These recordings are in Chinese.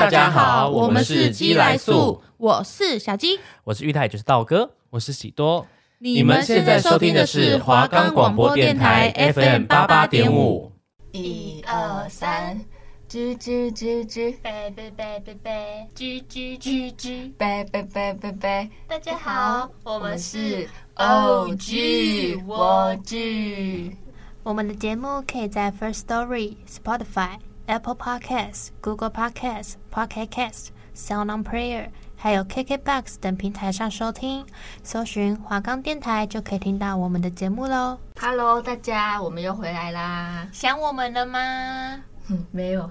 大家好，我们是鸡来素，我是小鸡，我是玉泰，就是道哥，我是喜多。你们现在收听的是华冈广播电台 FM 八八点五。一二三，吱吱吱吱，呗呗呗呗呗，吱吱吱吱，呗呗呗呗呗。大家好，我们是 OG 我剧。我们的节目可以在 First Story、Spotify、Apple Podcasts、Google Podcasts、Pocket Casts、Sound On Player，还有 KKBox 等平台上收听，搜寻华冈电台就可以听到我们的节目喽。Hello，大家，我们又回来啦！想我们了吗？嗯，没有。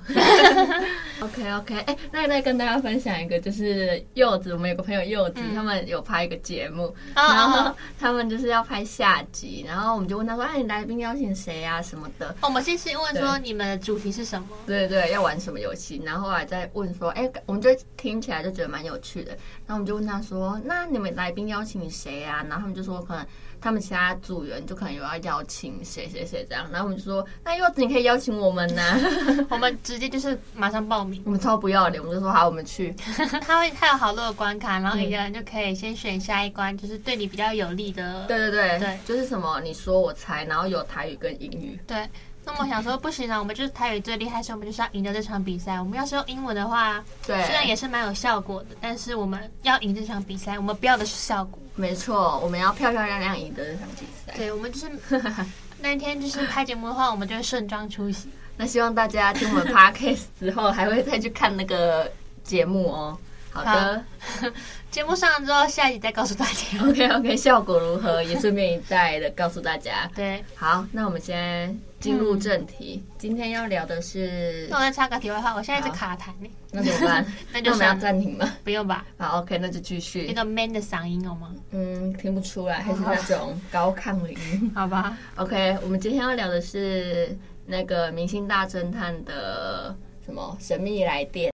OK OK，哎、欸，那再跟大家分享一个，就是柚子，我们有个朋友柚子，嗯、他们有拍一个节目，然后他们就是要拍下集，然后我们就问他说：“哎，你来宾邀请谁啊？什么的？”哦、我们先先问说你们的主题是什么？对对对，要玩什么游戏？然后后来再问说：“哎，我们就听起来就觉得蛮有趣的。”然后我们就问他说：“那你们来宾邀请谁啊？”然后他们就说：“可能。”他们其他组员就可能有要邀请谁谁谁这样，然后我们就说，那柚子你可以邀请我们呐、啊，我们直接就是马上报名，我们超不要脸，我们就说好，我们去。他会他有好多的关卡，然后一个人就可以先选下一关，就是对你比较有利的。对对对对，就是什么你说我猜，然后有台语跟英语。对。那我想说不行啊，我们就是台语最厉害，所以我们就是要赢得这场比赛。我们要是用英文的话，对，虽然也是蛮有效果的，但是我们要赢这场比赛，我们不要的是效果。没错，我们要漂漂亮亮赢得这场比赛。对，我们就是 那天就是拍节目的话，我们就会盛装出席。那希望大家听我们 podcast 之后，还会再去看那个节目哦。好的，节目上了之后，下一集再告诉大家。OK OK，效果如何也顺便一再的告诉大家。对，好，那我们先。进入正题，嗯，今天要聊的是。那我再插个题外话，我现在是卡痰呢，那怎么办？那就我们要暂停吗？不用吧。好，OK，那就继续。那个 man 的嗓音好吗？嗯，听不出来，还是那种高亢的音。好吧。OK，我们今天要聊的是那个明星大侦探的什么神秘来电。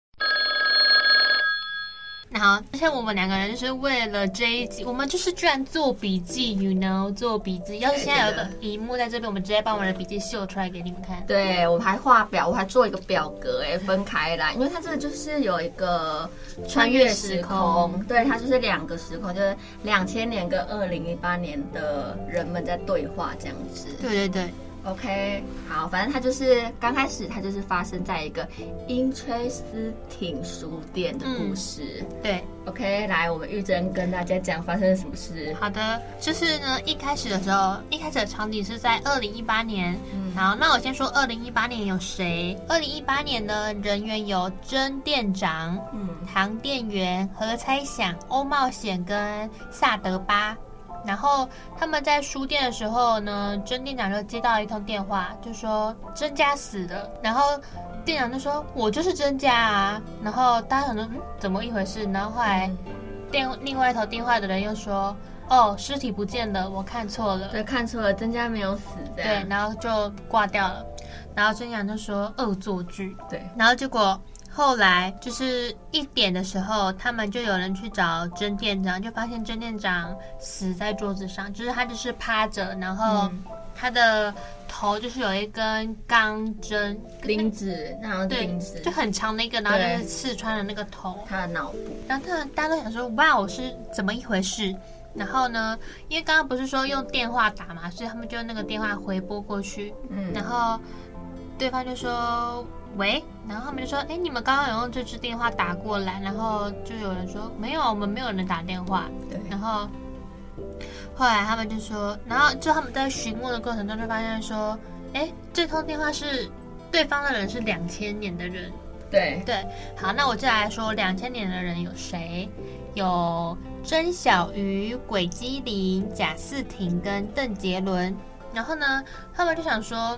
好，而且我们两个人就是为了这一集，我们就是居然做笔记，you know，做笔记。要是现在有个荧幕在这边，我们直接把我们的笔记秀出来给你们看。对，我们还画表，我还做一个表格，哎，分开来，因为它这个就是有一个穿越时空，对，它就是两个时空，就是两千年跟二零一八年的人们在对话这样子。对对对。OK，好，反正它就是刚开始，它就是发生在一个英崔斯汀书店的故事。嗯、对，OK，来，我们玉珍跟大家讲发生了什么事。好的，就是呢，一开始的时候，一开始的场景是在二零一八年。嗯，好，那我先说二零一八年有谁？二零一八年呢人员有甄店长、嗯，唐店员、何猜想、欧冒险跟萨德巴。然后他们在书店的时候呢，甄店长就接到一通电话，就说甄家死了。然后店长就说：“我就是甄家啊。”然后大家想说：“嗯，怎么一回事？”然后后来电另外一头电话的人又说：“哦，尸体不见了，我看错了。”对，看错了，甄家没有死。对，然后就挂掉了。然后甄店长就说：“恶作剧。”对，然后结果。后来就是一点的时候，他们就有人去找甄店长，就发现甄店长死在桌子上，就是他就是趴着，然后他的头就是有一根钢针钉子，那样钉子就很长的一个，然后就是刺穿了那个头，他的脑部。然后他大家都想说，哇，我是怎么一回事？然后呢，因为刚刚不是说用电话打嘛，所以他们就用那个电话回拨过去，嗯，然后对方就说。喂，然后他们就说：“哎，你们刚刚有用这支电话打过来？”然后就有人说：“没有，我们没有人打电话。”对。然后后来他们就说，然后就他们在询问的过程中就发现说：“哎，这通电话是对方的人是两千年的人。”对对。好，那我就来说两千年的人有谁？有曾小鱼、鬼机灵、贾斯汀跟邓杰伦。然后呢，他们就想说。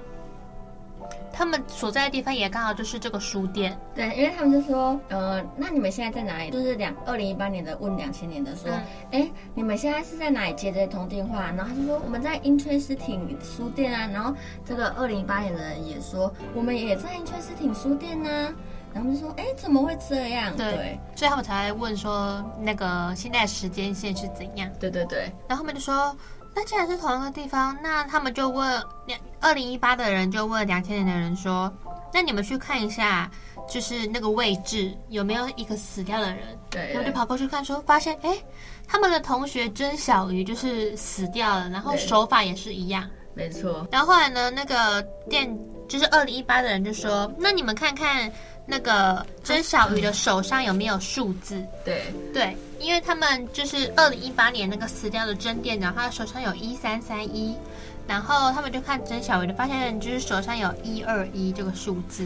他们所在的地方也刚好就是这个书店，对，因为他们就说，呃，那你们现在在哪里？就是两二零一八年的问两千年的说，哎、嗯，你们现在是在哪里接这一通电话？然后他就说我们在 Interesting 书店啊。然后这个二零一八年的人也说我们也在 Interesting 书店呢、啊。然后就说，哎，怎么会这样？对，对，所以他们才会问说那个现在时间线是怎样？对对对。然后他们就说。那既然是同一个地方，那他们就问两二零一八的人就问两千年的人说：“那你们去看一下就是那个位置有没有一个死掉的人，对，他们就跑过去看，说发现哎，他们的同学曾小鱼就是死掉了，然后手法也是一样，没错。然后后来呢，那个店就是二零一八的人就说，那你们看看那个曾小鱼的手上有没有数字？对对，因为他们就是二零一八年那个死掉的曾店长，他的手上有一三三一。然后他们就看曾小鱼的，发现就是手上有一二一这个数字，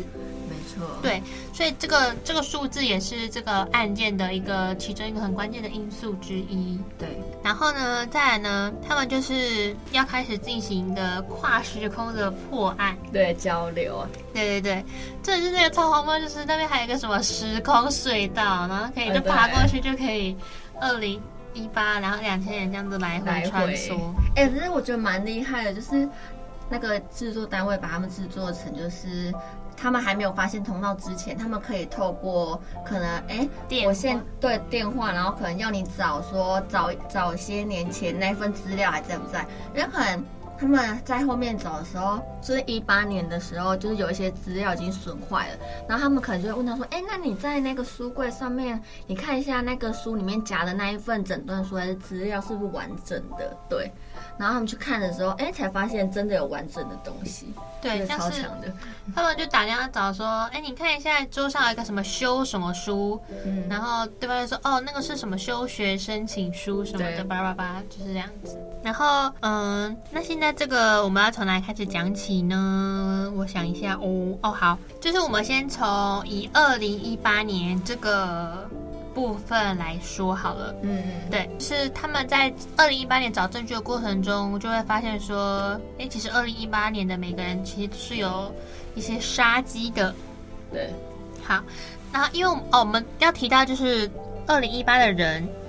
对，所以这个这个数字也是这个案件的一个其中一个很关键的因素之一。对，然后呢，再来呢，他们就是要开始进行一个跨时空的破案，对，交流啊，对对对，这就是那个超荒谬，就是那边还有一个什么时空隧道，然后可以就爬过去就可以二零。一八，然后两千年这样子来回穿梭，哎，其实我觉得蛮厉害的，就是那个制作单位把他们制作成，就是他们还没有发现通道之前，他们可以透过可能，哎，我现对电话，然后可能要你找说早早些年前那份资料还在不在，因为可能。他们在后面走的时候，就是一八年的时候，就是有一些资料已经损坏了，然后他们可能就会问他说：“哎，那你在那个书柜上面，你看一下那个书里面夹的那一份诊断书还是资料是不是完整的？”对。然后他们去看的时候，哎，才发现真的有完整的东西，对，超强的。他们就打电话找说，哎，你看一下桌上有一个什么修什么书，嗯，然后对方就说，哦，那个是什么休学申请书什么的，叭叭叭，就是这样子。然后，嗯，那现在这个我们要从哪开始讲起呢？我想一下，哦，哦，好，就是我们先从以二零一八年这个。部分来说好了，嗯。嗯，对，是他们在二零一八年找证据的过程中，就会发现说，哎，其实二零一八年的每个人其实是有一些杀机的，对，好，然后因为哦，我们要提到就是二零一八的人，嗯，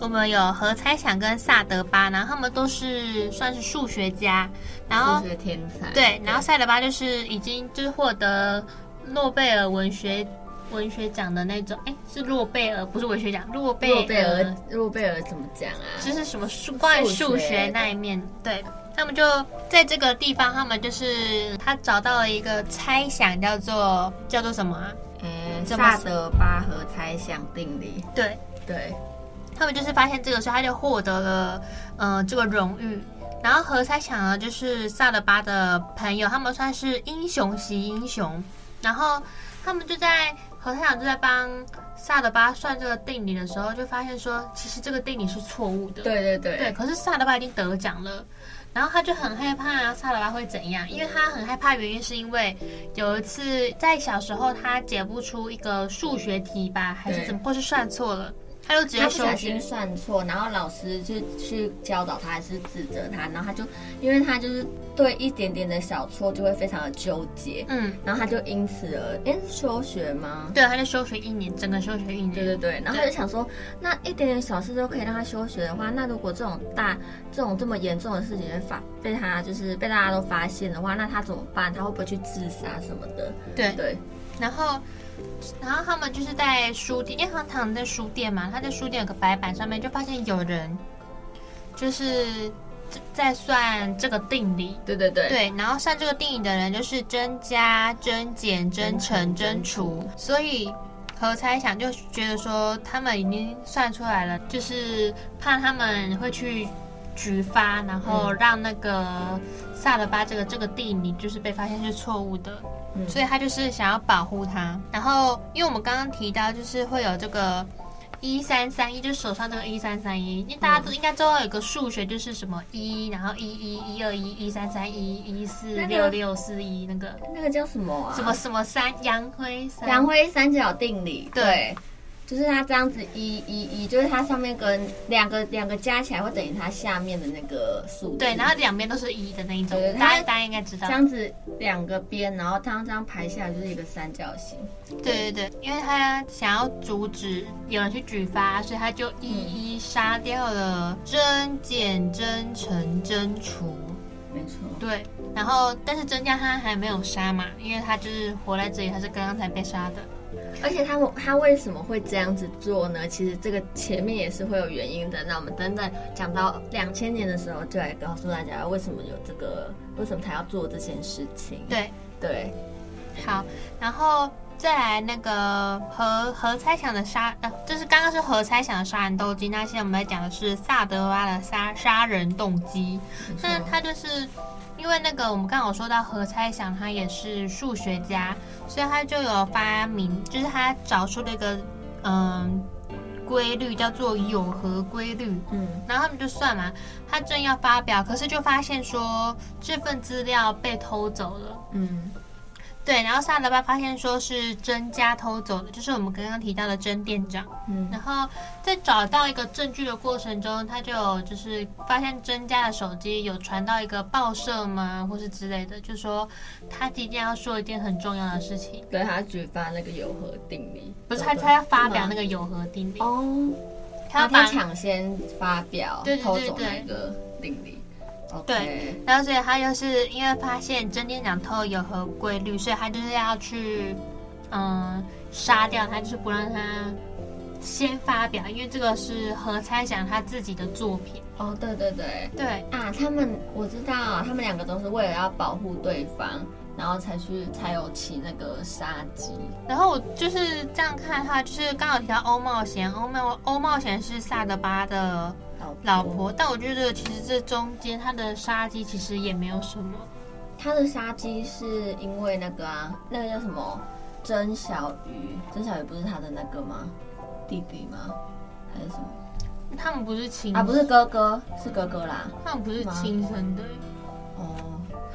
我们有何猜想跟萨德巴，然后他们都是算是数学家，然后数学天才，对，然后萨德巴就是已经就是获得诺贝尔文学。文学奖的那种，哎，是诺贝尔，不是文学奖，诺贝尔，诺贝尔，诺贝尔怎么讲啊？就是什么数关于数学那一面，对，他们就在这个地方，他们就是他找到了一个猜想，叫做叫做什么啊？嗯，萨德巴赫猜想定理。对对，他们就是发现这个时候，他就获得了嗯、呃、这个荣誉。然后何猜想呢，就是萨德巴的朋友，他们算是英雄惜英雄，然后他们就在。何太阳就在帮萨德巴算这个定理的时候，就发现说，其实这个定理是错误的。对对对。对，可是萨德巴已经得奖了，然后他就很害怕萨德巴会怎样，因为他很害怕，原因是因为有一次在小时候他解不出一个数学题吧，还是怎么，或是算错了。他就直接不小心算错，然后老师就去教导他，还是指责他，然后他就，因为他就是对一点点的小错就会非常的纠结，嗯，然后他就因此而，哎，休学吗？对，他就休学一年，整个休学一年。对对对，然后他就想说，那一点点小事都可以让他休学的话，那如果这种大、这种这么严重的事情被发被他就是被大家都发现的话，那他怎么办？他会不会去自杀什么的？对对，然后。然后他们就是在书店，因为他躺在书店嘛，他在书店有个白板上面就发现有人，就是在算这个定理。对对对。对，然后算这个定理的人就是增加、增减、增乘、增除，所以何猜想就觉得说他们已经算出来了，就是怕他们会去举发，然后让那个萨德巴这个这个定理就是被发现是错误的。嗯、所以他就是想要保护他，然后因为我们刚刚提到，就是会有这个一三三一，就是手上这个一三三一，因为大家都应该知道有个数学，就是什么一，然后一一一二一一三三一一四六六四一那个。那个叫什么啊？什么什么三杨辉三。杨辉三角定理，对。对就是它这样子一一一，就是它上面跟两个两个加起来会等于它下面的那个数。对，然后两边都是一的那一种。对，大家大家应该知道。这样子两个边，然后它这样排下来就是一个三角形。对对对，因为他想要阻止有人去举发，所以他就一一杀掉了增减增乘增除。没错。对，然后但是增加他还没有杀嘛，因为他就是活在这里，他是刚刚才被杀的。而且他们他为什么会这样子做呢？其实这个前面也是会有原因的。那我们等等讲到两千年的时候，就来告诉大家为什么有这个，为什么他要做这件事情。对对，好。然后再来那个何何猜想的杀，呃，就是刚刚是何猜想的杀人动机，那现在我们来讲的是萨德拉的杀杀人动机。那他就是因为那个我们刚刚有说到何猜想，他也是数学家，所以他就有发明，就是他找出了一个嗯规律，叫做有核规律。嗯，然后他们就算嘛，他正要发表，可是就发现说这份资料被偷走了。嗯。对，然后萨德巴发现说是甄家偷走的，就是我们刚刚提到的甄店长。嗯，然后在找到一个证据的过程中，他就有就是发现甄家的手机有传到一个报社吗，或是之类的，就说他即将要说一件很重要的事情。对，他举发那个有核定理，不是他他要发表那个有核定理哦，他要抢先发表对对对对偷走那个定理。对，然后所以他就是因为发现甄店长偷有何规律，所以他就是要去，嗯，杀掉他，就是不让他先发表，因为这个是何猜想他自己的作品。哦，对对对对啊，他们我知道，他们两个都是为了要保护对方，然后才去才有起那个杀机。然后我就是这样看的话，就是刚好提到欧冒险，欧冒欧冒险是萨德巴的。老婆，但我觉得其实这中间他的杀机其实也没有什么。他的杀机是因为那个啊，那个叫什么？曾小鱼，曾小鱼不是他的那个吗？弟弟吗？还是什么？他们不是亲啊，不是哥哥，是哥哥啦。他们不是亲生的。哦，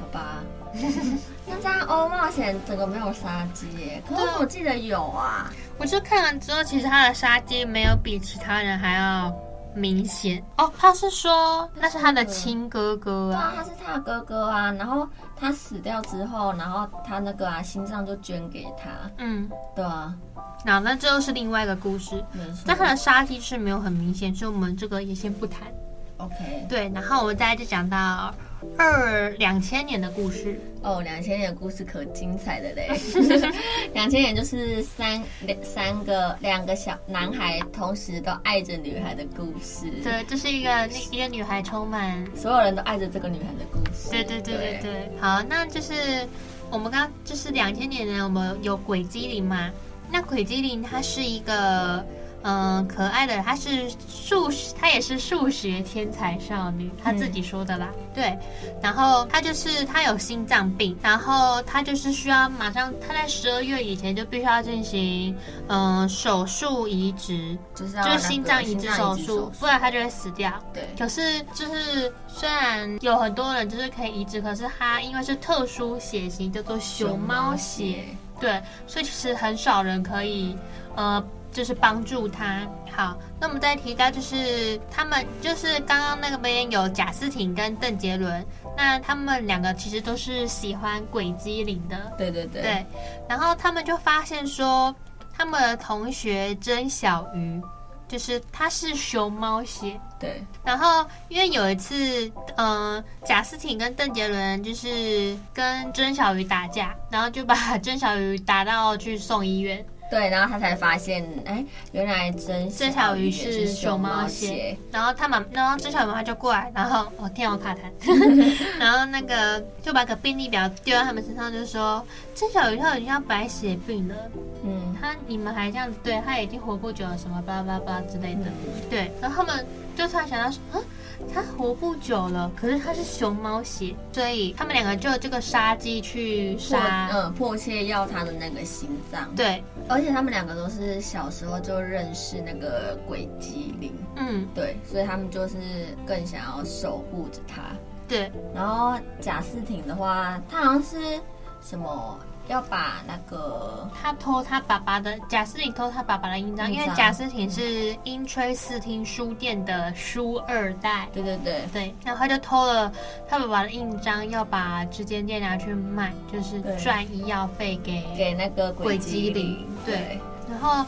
好吧。那这样欧冒险整个没有杀机耶？可是我记得有啊。我就看完之后，其实他的杀机没有比其他人还要。明显哦，他是说那是他的亲哥哥啊，对啊，他是他的哥哥啊。然后他死掉之后，然后他那个啊心脏就捐给他，嗯，对啊。那那这又是另外一个故事，没错。但他的杀机是没有很明显，所以我们这个也先不谈。OK，对，然后我们再来就讲到。二两千年的故事哦，两千年的故事可精彩的嘞！两千年就是三两三个两个小男孩同时都爱着女孩的故事。对，这是一个一个女孩充满所有人都爱着这个女孩的故事。对对对对对，对。好，那就是我们刚刚就是两千年呢，我们有鬼机灵嘛？那鬼机灵它是一个。嗯，可爱的，她是数，她也是数学天才少女，她自己说的啦。嗯、对，然后她就是她有心脏病，然后她就是需要马上，她在十二月以前就必须要进行嗯手术移植，就是就是心脏移植手术，不然她就会死掉。对，可是就是虽然有很多人就是可以移植，可是她因为是特殊血型，叫做熊猫血，对，所以其实很少人可以呃。就是帮助他。好，那我们再提到，就是他们就是刚刚那个边有贾斯汀跟邓杰伦，那他们两个其实都是喜欢鬼机灵的。对对对。对，然后他们就发现说，他们的同学甄小鱼，就是他是熊猫血。对。然后因为有一次，嗯、呃，贾斯汀跟邓杰伦就是跟甄小鱼打架，然后就把甄小鱼打到去送医院。对，然后他才发现，哎，原来甄甄小鱼是熊猫血。然后他妈，然后甄小鱼他就过来，然后哦，天王卡痰，然后那个就把个病历表丢在他们身上，就说甄小鱼他已经要白血病了，嗯，他你们还这样子对他已经活不久了，什么巴拉巴拉巴拉之类的，嗯、对，然后他们就突然想到说，啊。他活不久了，可是他是熊猫血，所以他们两个就这个杀机去杀，嗯，迫切要他的那个心脏。对，而且他们两个都是小时候就认识那个鬼机灵，嗯，对，所以他们就是更想要守护着他。对，然后贾斯汀的话，他好像是什么？要把那个他偷他爸爸的贾斯汀偷他爸爸的印章，因为贾斯汀是英吹视听书店的书二代。对对对对，然后他就偷了他爸爸的印章，要把这间店拿去卖，就是赚医药费给给那个鬼机灵。对，然后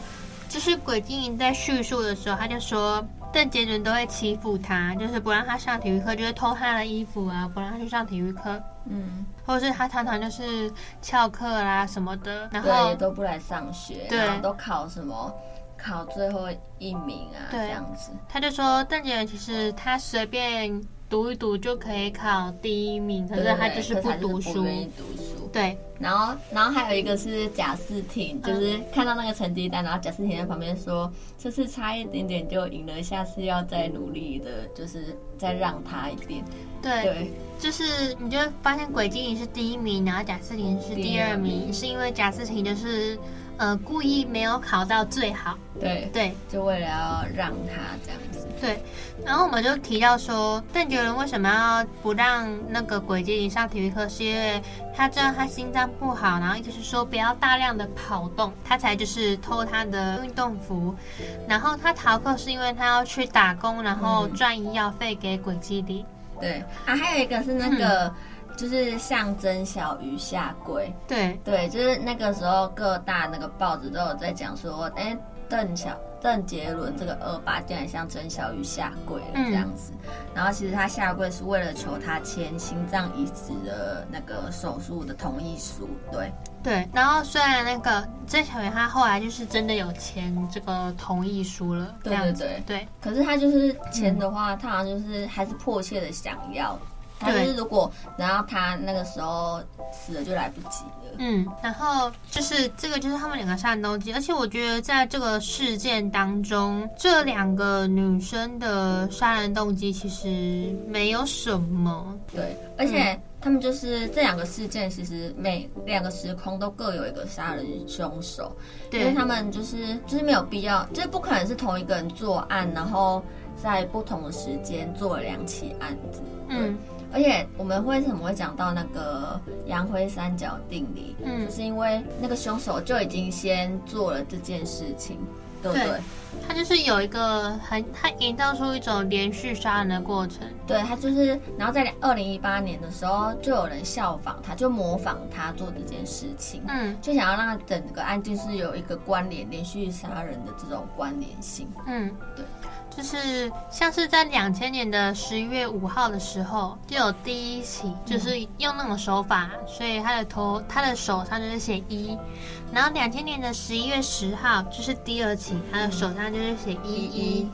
就是鬼机灵在叙述的时候，他就说。邓杰伦都会欺负他，就是不让他上体育课，就是偷他的衣服啊，不让他去上体育课。嗯，或者是他常常就是翘课啦什么的，然后对都不来上学，对，然后都考什么考最后一名啊，对这样子。他就说邓杰伦其实他随便读一读就可以考第一名，可是他就是不读书，不愿意读书。对，然后然后还有一个是贾斯汀，就是看到那个成绩单，然后贾斯汀在旁边说：“这次差一点点就赢了，下次要再努力的，就是再让他一点。”对，对，就是你就会发现鬼精灵是第一名，然后贾斯汀是第二名，名是因为贾斯汀就是。呃，故意没有考到最好，对对，就为了要让他这样子。对，然后我们就提到说，邓杰伦为什么要不让那个轨迹林上体育课，是因为他知道他心脏不好，然后一直是说不要大量的跑动，他才就是偷他的运动服，然后他逃课是因为他要去打工，然后赚医药费给轨迹林。对啊，还有一个是那个。嗯就是像曾小瑜下跪，对。对，就是那个时候各大那个报纸都有在讲说，哎，邓小邓杰伦这个恶霸竟然向曾小鱼下跪了这样子，嗯、然后其实他下跪是为了求他签心脏移植的那个手术的同意书，对。对，然后虽然那个曾小瑜他后来就是真的有签这个同意书了，对对对。对，可是他就是签的话，嗯、他好像就是还是迫切的想要。他就是如果，然后他那个时候死了就来不及了。嗯，然后就是这个就是他们两个杀人动机，而且我觉得在这个事件当中，这两个女生的杀人动机其实没有什么。对，而且他们就是这两个事件，其实每两个时空都各有一个杀人凶手，对，因为他们就是就是没有必要，就是不可能是同一个人作案，然后在不同的时间做了两起案子。嗯。而且我们为什么会讲到那个杨辉三角定理？嗯，就是因为那个凶手就已经先做了这件事情，对不对？对，他就是有一个很，他营造出一种连续杀人的过程。对，他就是，然后在二零一八年的时候，就有人效仿他，就模仿他做这件事情，嗯，就想要让整个案件是有一个关联，连续杀人的这种关联性。嗯，对。就是像是在两千年的十一月五号的时候，就有第一起，就是用那种手法，所以他的头、他的手上就是写一，然后两千年的十一月十号就是第二起，他的手上就是写一一。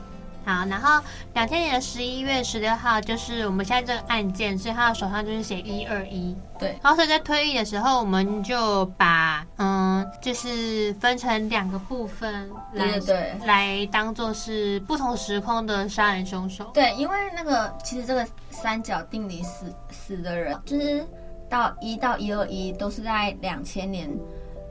好，然后两千年的十一月十六号就是我们现在这个案件，所以他的手上就是写一二一。对，然后所以在推理的时候，我们就把嗯，就是分成两个部分来对，对，对来当做是不同时空的杀人凶手。对，因为那个其实这个三角定理死死的人，就是到一到一二一都是在两千年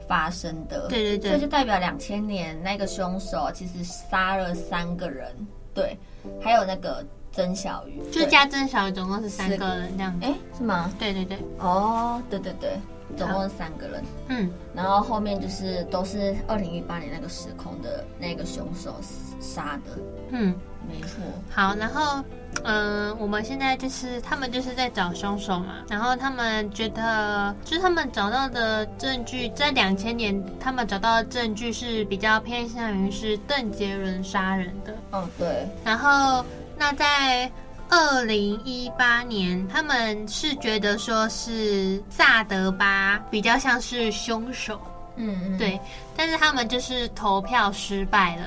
发生的。对对对，所以就代表两千年那个凶手其实杀了三个人。对，还有那个曾小鱼，就加曾小鱼，总共是三个人这样子。哎，是吗？对对对。哦，对对对，总共是三个人。嗯，然后后面就是都是二零一八年那个时空的那个凶手杀的。嗯，没错。好，然后嗯、呃，我们现在就是他们就是在找凶手嘛，然后他们觉得就是他们找到的证据，在两千年他们找到的证据是比较偏向于是邓杰伦杀人的。嗯，对。然后，那在二零一八年，他们是觉得说是萨德巴比较像是凶手。嗯嗯，对。但是他们就是投票失败了。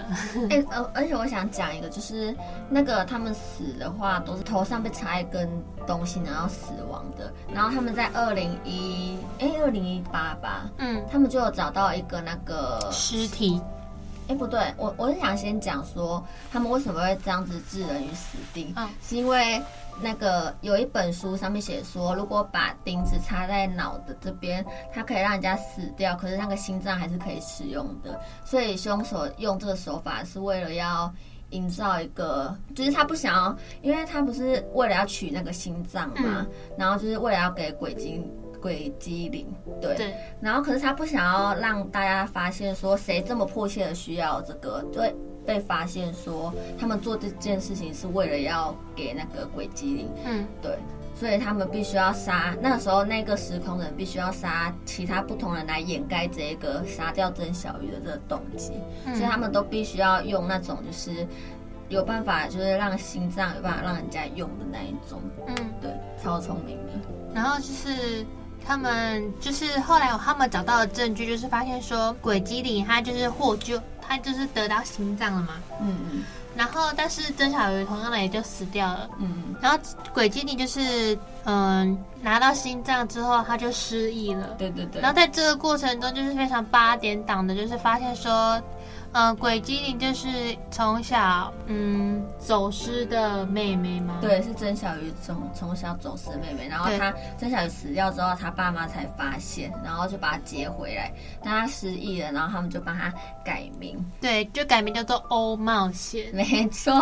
哎，而而且我想讲一个，就是那个他们死的话，都是头上被插一根东西，然后死亡的。然后他们在二零一，哎，二零一八吧，嗯，他们就有找到一个那个尸体。哎，不对，我我是想先讲说，他们为什么会这样子置人于死地？嗯，是因为那个有一本书上面写说，如果把钉子插在脑的这边，它可以让人家死掉，可是那个心脏还是可以使用的。所以凶手用这个手法是为了要营造一个，就是他不想要，因为他不是为了要取那个心脏嘛，嗯，然后就是为了要给鬼精。鬼机灵，对，对，然后可是他不想要让大家发现说谁这么迫切的需要这个，就会被发现说他们做这件事情是为了要给那个鬼机灵，嗯，对，所以他们必须要杀，那时候那个时空人必须要杀其他不同人来掩盖这个杀掉曾小鱼的这个动机，嗯，所以他们都必须要用那种就是有办法就是让心脏有办法让人家用的那一种，嗯，对，超聪明的，然后就是。他们就是后来他们找到的证据，就是发现说鬼机灵他就是获救，他就是得到心脏了嘛。嗯嗯。然后，但是曾小鱼同样的也就死掉了。嗯。然后鬼精灵就是嗯、呃、拿到心脏之后他就失忆了。对对对。然后在这个过程中就是非常八点档的，就是发现说。呃，轨基宁就是从小嗯走失的妹妹吗？对，是曾小鱼从从小走失的妹妹，然后她曾小鱼死掉之后，她爸妈才发现，然后就把她接回来，但她失忆了，然后他们就帮她改名，对，就改名叫做欧冒险，没错，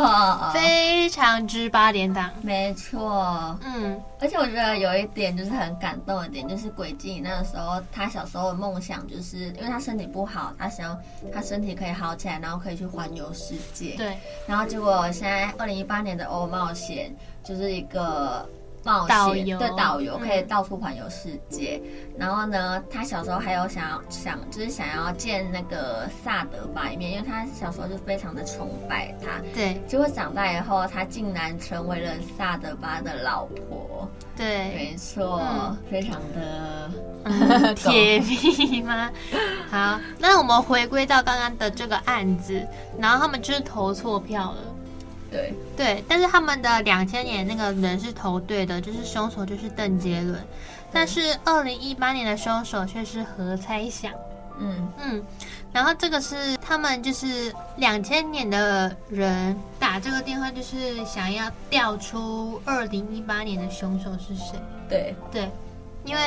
非常之八点档，没错，嗯，而且我觉得有一点就是很感动的点，就是鬼精灵那个时候，她小时候的梦想就是因为她身体不好，她想要她身体可以。好起来，然后可以去环游世界。对，然后结果现在二零一八年的欧冒险就是一个冒险导游对导游，可以到处环游世界。嗯、然后呢，他小时候还有想要想就是想要见那个萨德巴一面，因为他小时候就非常的崇拜他。对，结果长大以后，他竟然成为了萨德巴的老婆。对，没错，嗯、非常的。铁皮吗？好，那我们回归到刚刚的这个案子，然后他们就是投错票了。对对，但是他们的两千年那个人是投对的，就是凶手就是邓杰伦，但是二零一八年的凶手却是何猜想。嗯嗯，然后这个是他们就是两千年的人打这个电话，就是想要调出二零一八年的凶手是谁。对对。因为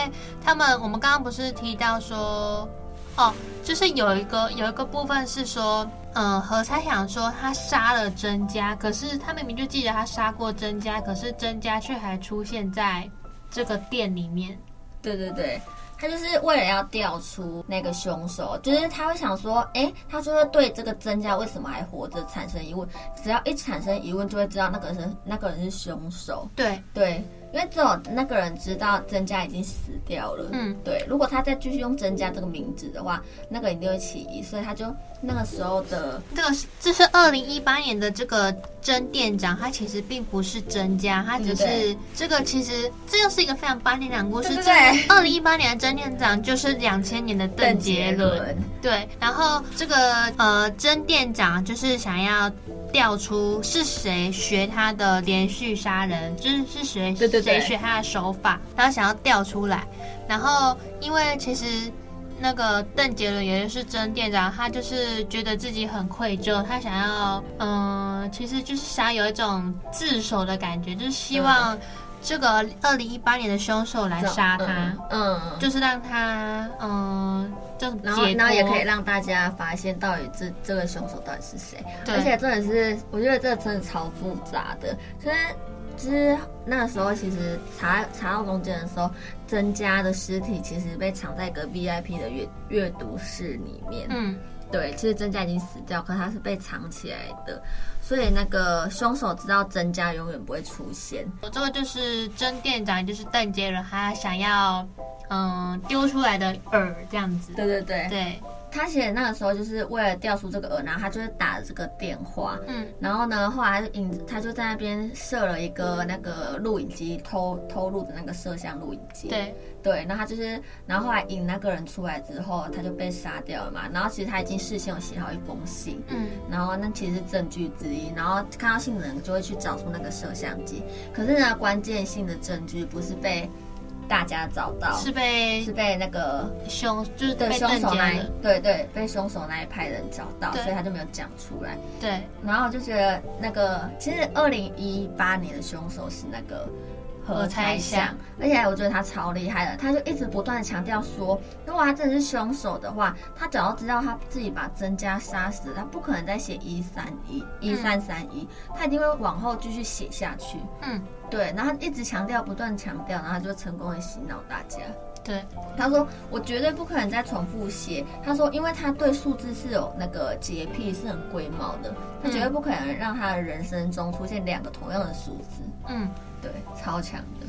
他们，我们刚刚不是提到说，哦，就是有一个有一个部分是说，嗯、呃，何猜想说他杀了曾家，可是他明明就记得他杀过曾家，可是曾家却还出现在这个店里面。对对对，他就是为了要调出那个凶手，就是他会想说，哎，他就会对这个曾家为什么还活着产生疑问，只要一产生疑问，就会知道那个人那个人是凶手。对对。因为只有那个人知道曾家已经死掉了，嗯，对。如果他再继续用曾家这个名字的话，那个一定会起疑，所以他就那个时候的这个，这是二零一八年的这个真店长，他其实并不是真家，他只是这个其实这又是一个非常八点档故事。对，二零一八年的真店长就是两千年的邓杰伦，对。然后这个呃真店长就是想要调出是谁学他的连续杀人，就是是谁对对。谁学他的手法，然后想要调出来，然后因为其实那个邓杰伦也就是曾店长，他就是觉得自己很愧疚，他想要嗯、呃，其实就是想有一种自首的感觉，就是希望这个二零一八年的凶手来杀他，嗯，嗯就是让他嗯，就然后然后也可以让大家发现到底这这个凶手到底是谁，对。而且真的是我觉得这个真的超复杂的，虽然。其实那时候，其实查查到中间的时候，曾家的尸体其实被藏在一个 VIP 的阅阅读室里面。嗯，对，其实曾家已经死掉，可他是被藏起来的，所以那个凶手知道曾家永远不会出现。我这个就是曾店长，就是邓杰伦，他想要嗯丢出来的饵这样子。对对对对。他其实那个时候就是为了调出这个饵，然后他就是打了这个电话，嗯，然后呢，后来引他就在那边设了一个那个录影机，偷偷录的那个摄像录影机，对。对，然后他就是，然后后来引那个人出来之后，他就被杀掉了嘛，然后其实他已经事先有写好一封信，嗯，然后那其实是证据之一，然后看到信的人就会去找出那个摄像机，可是呢，关键性的证据不是被。大家找到。是被是被那个凶就是被对凶手那一对对被凶手那一派人找到，所以他就没有讲出来。对，然后就觉得那个其实二零一八年的凶手是那个何猜想，而且我觉得他超厉害的，他就一直不断的强调说，如果他真的是凶手的话，他只要知道他自己把曾家杀死，他不可能再写一三一一三三一，他一定会往后继续写下去。嗯。对，然后他一直强调，不断强调，然后他就成功的洗脑大家。对，他说：“我绝对不可能再重复写。”他说：“因为他对数字是有那个洁癖，是很龟毛的，他绝对不可能让他的人生中出现两个同样的数字。”嗯，对，超强的。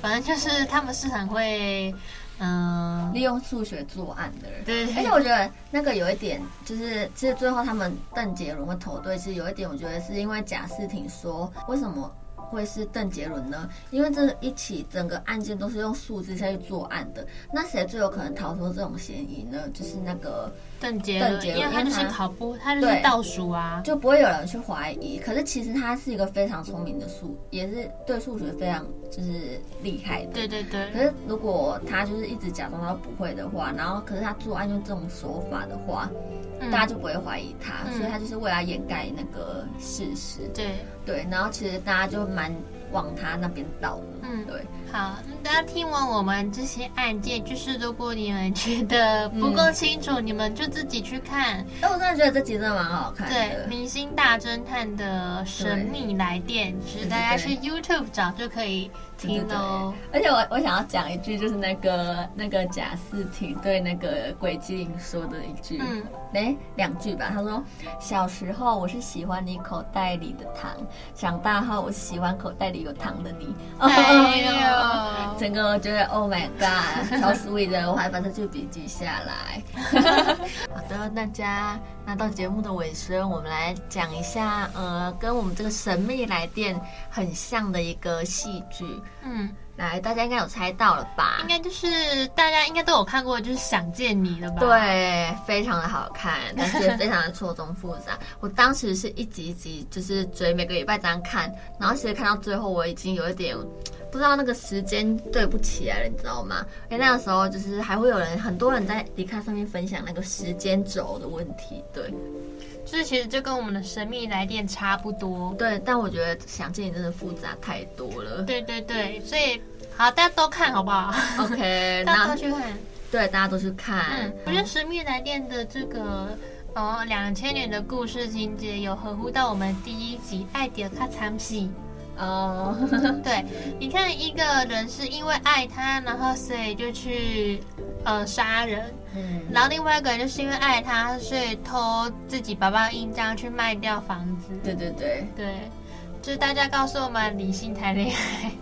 反正就是他们是很会，嗯、呃，利用数学作案的人。对，对，而且我觉得那个有一点，就是其实最后他们邓杰伦会投对，其实有一点，我觉得是因为贾斯汀说为什么。会是邓杰伦呢？因为这一起整个案件都是用数字下去作案的，那谁最有可能逃脱这种嫌疑呢？就是那个邓杰伦，因为他就是考不，他就是倒数啊，就不会有人去怀疑。可是其实他是一个非常聪明的数，也是对数学非常就是厉害的。对对对。可是如果他就是一直假装他不会的话，然后可是他作案用这种手法的话。大家就不会怀疑他，嗯、所以他就是为了掩盖那个事实。对对，然后其实大家就蛮往他那边倒的。嗯，对。好，大家听完我们这些案件，就是如果你们觉得不够清楚，嗯、你们就自己去看。哎，我真的觉得这集真的蛮好看的。对，《明星大侦探的神秘来电》，其实大家去 YouTube 找就可以。听哦，而且我我想要讲一句，就是那个那个贾斯汀对那个鬼精灵说的一句，嗯，哎，两句吧。他说：“小时候我是喜欢你口袋里的糖，长大后我是喜欢口袋里有糖的你。”哎呦，整个我觉得 Oh my God，超 sweet 的，我还把这句笔记下来。好的，大家，那到节目的尾声，我们来讲一下，呃，跟我们这个神秘来电很像的一个戏剧。嗯，来，大家应该有猜到了吧？应该就是大家应该都有看过，就是想见你了吧？对，非常的好看，但是非常的错综复杂。我当时是一集一集就是追，每个礼拜这样看，然后其实看到最后，我已经有一点不知道那个时间对不起来了，你知道吗？因为那个时候就是还会有人，很多人在 Dcard 上面分享那个时间轴的问题，对。就是其实就跟我们的神秘来电差不多，对，但我觉得想见你真的复杂太多了。对对对，所以好，大家都看好不好？OK，大家都去看。对，大家都去看。嗯，我觉得神秘来电的这个哦，两千年的故事情节有合乎到我们第一集爱的卡惨戏。哦，oh. 对，你看一个人是因为爱他，然后所以就去呃杀人，嗯，然后另外一个人就是因为爱他，所以偷自己爸爸印章去卖掉房子。对对对对，就是大家告诉我们理性谈恋爱，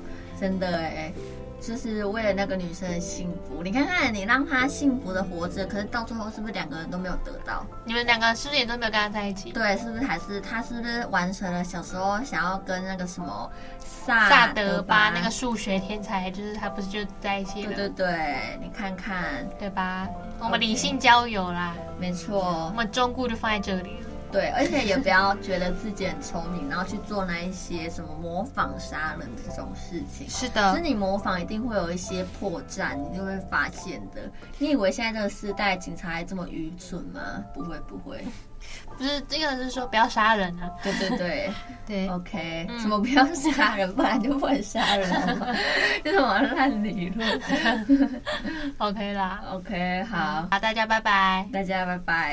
真的哎。就是为了那个女生的幸福，你看看你让她幸福的活着，可是到最后是不是两个人都没有得到？你们两个是不是也都没有跟他在一起？对，是不是还是他是不是完成了小时候想要跟那个什么萨萨德巴那个数学天才，就是他不是就在一起了？对对对，你看看，对吧？我们理性交友啦，没错，我们中顾就放在这里。对，而且也不要觉得自己很聪明，然后去做那一些什么模仿杀人这种事情。是的，是你模仿一定会有一些破绽，你就会发现的。你以为现在这个时代警察还这么愚蠢吗？不会不会，不是这个是说不要杀人啊。对对对对，OK，、嗯、什么不要杀人，不然就不会杀人了 这什么烂理论？OK 啦，OK 好，好，大家拜拜，大家拜拜。